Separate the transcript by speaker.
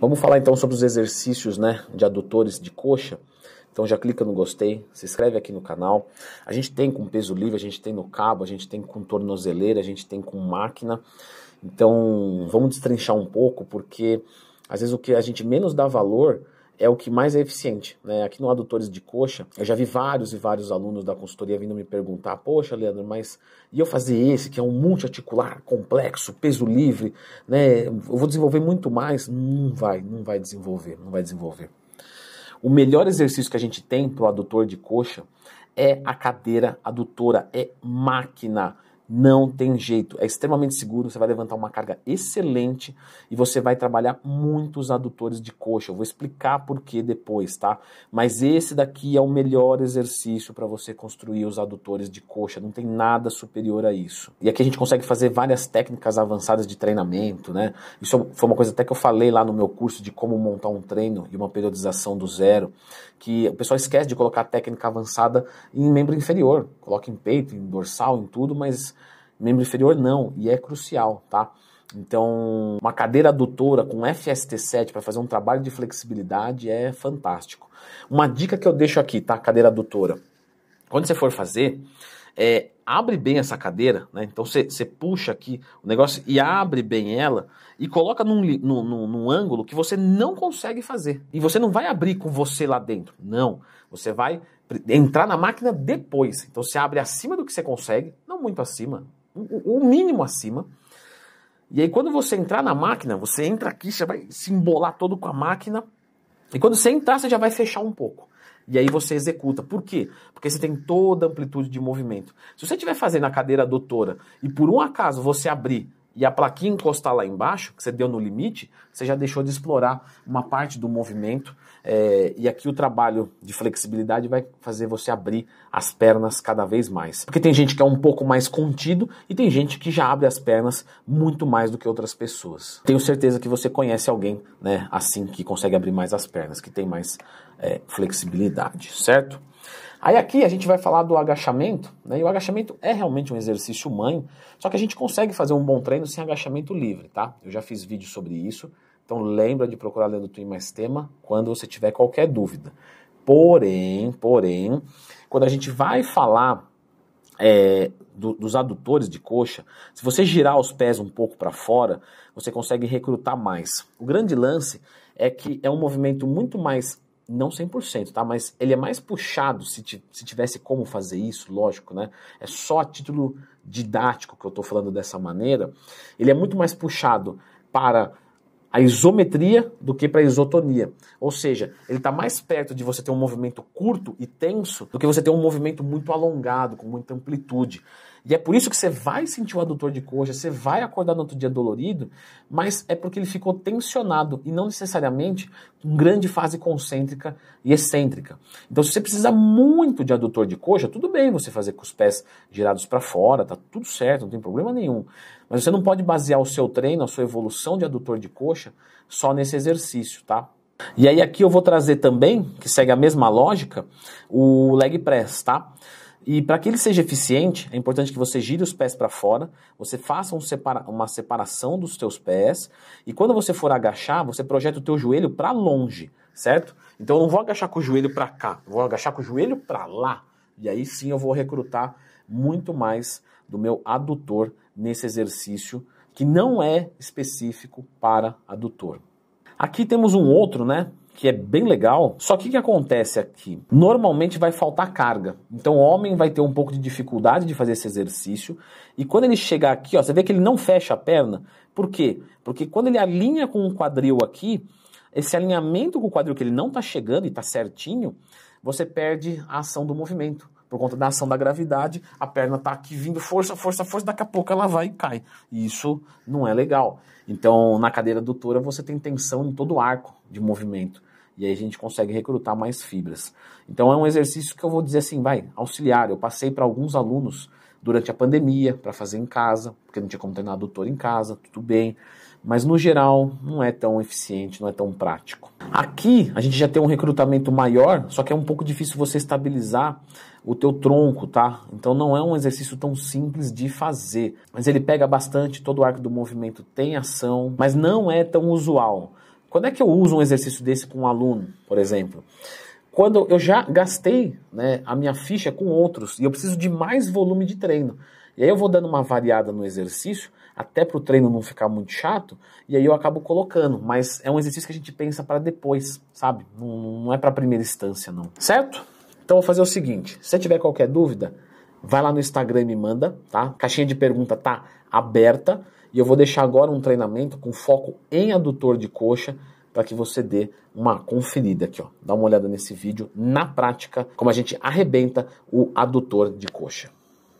Speaker 1: Vamos falar então sobre os exercícios né, de adutores de coxa. Então já clica no gostei, se inscreve aqui no canal. A gente tem com peso livre, a gente tem no cabo, a gente tem com tornozeleira, a gente tem com máquina. Então vamos destrinchar um pouco, porque às vezes o que a gente menos dá valor é o que mais é eficiente. Né? Aqui no Adutores de Coxa, eu já vi vários e vários alunos da consultoria vindo me perguntar: Poxa, Leandro, mas e eu fazer esse, que é um multiarticular complexo, peso livre, né? Eu vou desenvolver muito mais? Não vai, não vai desenvolver, não vai desenvolver. O melhor exercício que a gente tem para o adutor de coxa é a cadeira adutora, é máquina. Não tem jeito, é extremamente seguro, você vai levantar uma carga excelente e você vai trabalhar muitos adutores de coxa. Eu vou explicar por que depois, tá? Mas esse daqui é o melhor exercício para você construir os adutores de coxa, não tem nada superior a isso. E aqui a gente consegue fazer várias técnicas avançadas de treinamento, né? Isso foi uma coisa até que eu falei lá no meu curso de como montar um treino e uma periodização do zero, que o pessoal esquece de colocar técnica avançada em membro inferior, coloca em peito, em dorsal, em tudo, mas Membro inferior não, e é crucial, tá? Então, uma cadeira adutora com FST7 para fazer um trabalho de flexibilidade é fantástico. Uma dica que eu deixo aqui, tá? Cadeira adutora. Quando você for fazer, é, abre bem essa cadeira, né? Então você, puxa aqui o negócio e abre bem ela e coloca num, num, num, num, ângulo que você não consegue fazer. E você não vai abrir com você lá dentro. Não. Você vai entrar na máquina depois. Então você abre acima do que você consegue, não muito acima, o mínimo acima. E aí, quando você entrar na máquina, você entra aqui, você vai se embolar todo com a máquina. E quando você entrar, você já vai fechar um pouco. E aí você executa. Por quê? Porque você tem toda a amplitude de movimento. Se você estiver fazendo a cadeira adutora e por um acaso você abrir e a plaquinha encostar lá embaixo, que você deu no limite, você já deixou de explorar uma parte do movimento. É, e aqui o trabalho de flexibilidade vai fazer você abrir as pernas cada vez mais. Porque tem gente que é um pouco mais contido e tem gente que já abre as pernas muito mais do que outras pessoas. Tenho certeza que você conhece alguém né, assim que consegue abrir mais as pernas, que tem mais é, flexibilidade, certo? Aí aqui a gente vai falar do agachamento, né? E o agachamento é realmente um exercício mãe, só que a gente consegue fazer um bom treino sem agachamento livre, tá? Eu já fiz vídeo sobre isso, então lembra de procurar Lendo Twin Mais Tema quando você tiver qualquer dúvida. Porém, porém, quando a gente vai falar é, do, dos adutores de coxa, se você girar os pés um pouco para fora, você consegue recrutar mais. O grande lance é que é um movimento muito mais não 100%, tá? Mas ele é mais puxado, se, se tivesse como fazer isso, lógico, né? É só a título didático que eu estou falando dessa maneira. Ele é muito mais puxado para a isometria do que para a isotonia. Ou seja, ele está mais perto de você ter um movimento curto e tenso do que você ter um movimento muito alongado, com muita amplitude. E é por isso que você vai sentir o adutor de coxa, você vai acordar no outro dia dolorido, mas é porque ele ficou tensionado e não necessariamente com grande fase concêntrica e excêntrica. Então, se você precisa muito de adutor de coxa, tudo bem você fazer com os pés girados para fora, tá tudo certo, não tem problema nenhum. Mas você não pode basear o seu treino, a sua evolução de adutor de coxa só nesse exercício, tá? E aí aqui eu vou trazer também, que segue a mesma lógica, o leg press, tá? E para que ele seja eficiente, é importante que você gire os pés para fora, você faça um separa uma separação dos teus pés, e quando você for agachar, você projeta o teu joelho para longe, certo? Então eu não vou agachar com o joelho para cá, vou agachar com o joelho para lá. E aí sim eu vou recrutar muito mais do meu adutor nesse exercício que não é específico para adutor. Aqui temos um outro, né? Que é bem legal. Só que o que acontece aqui? Normalmente vai faltar carga. Então o homem vai ter um pouco de dificuldade de fazer esse exercício. E quando ele chegar aqui, ó, você vê que ele não fecha a perna. Por quê? Porque quando ele alinha com o quadril aqui, esse alinhamento com o quadril que ele não está chegando e está certinho, você perde a ação do movimento. Por conta da ação da gravidade, a perna está aqui vindo força, força, força, daqui a pouco ela vai e cai. E isso não é legal. Então, na cadeira adutora, você tem tensão em todo o arco de movimento. E aí a gente consegue recrutar mais fibras. Então é um exercício que eu vou dizer assim, vai, auxiliar. Eu passei para alguns alunos durante a pandemia para fazer em casa, porque não tinha como treinar adutor em casa, tudo bem. Mas no geral não é tão eficiente, não é tão prático. Aqui a gente já tem um recrutamento maior, só que é um pouco difícil você estabilizar o teu tronco, tá? Então não é um exercício tão simples de fazer. Mas ele pega bastante, todo o arco do movimento tem ação, mas não é tão usual. Quando é que eu uso um exercício desse com um aluno, por exemplo? Quando eu já gastei né, a minha ficha com outros e eu preciso de mais volume de treino. E aí eu vou dando uma variada no exercício, até para o treino não ficar muito chato, e aí eu acabo colocando. Mas é um exercício que a gente pensa para depois, sabe? Não, não é para primeira instância, não. Certo? Então vou fazer o seguinte: se tiver qualquer dúvida, vai lá no Instagram e me manda, tá? Caixinha de pergunta tá aberta. E eu vou deixar agora um treinamento com foco em adutor de coxa para que você dê uma conferida aqui, ó. Dá uma olhada nesse vídeo na prática, como a gente arrebenta o adutor de coxa.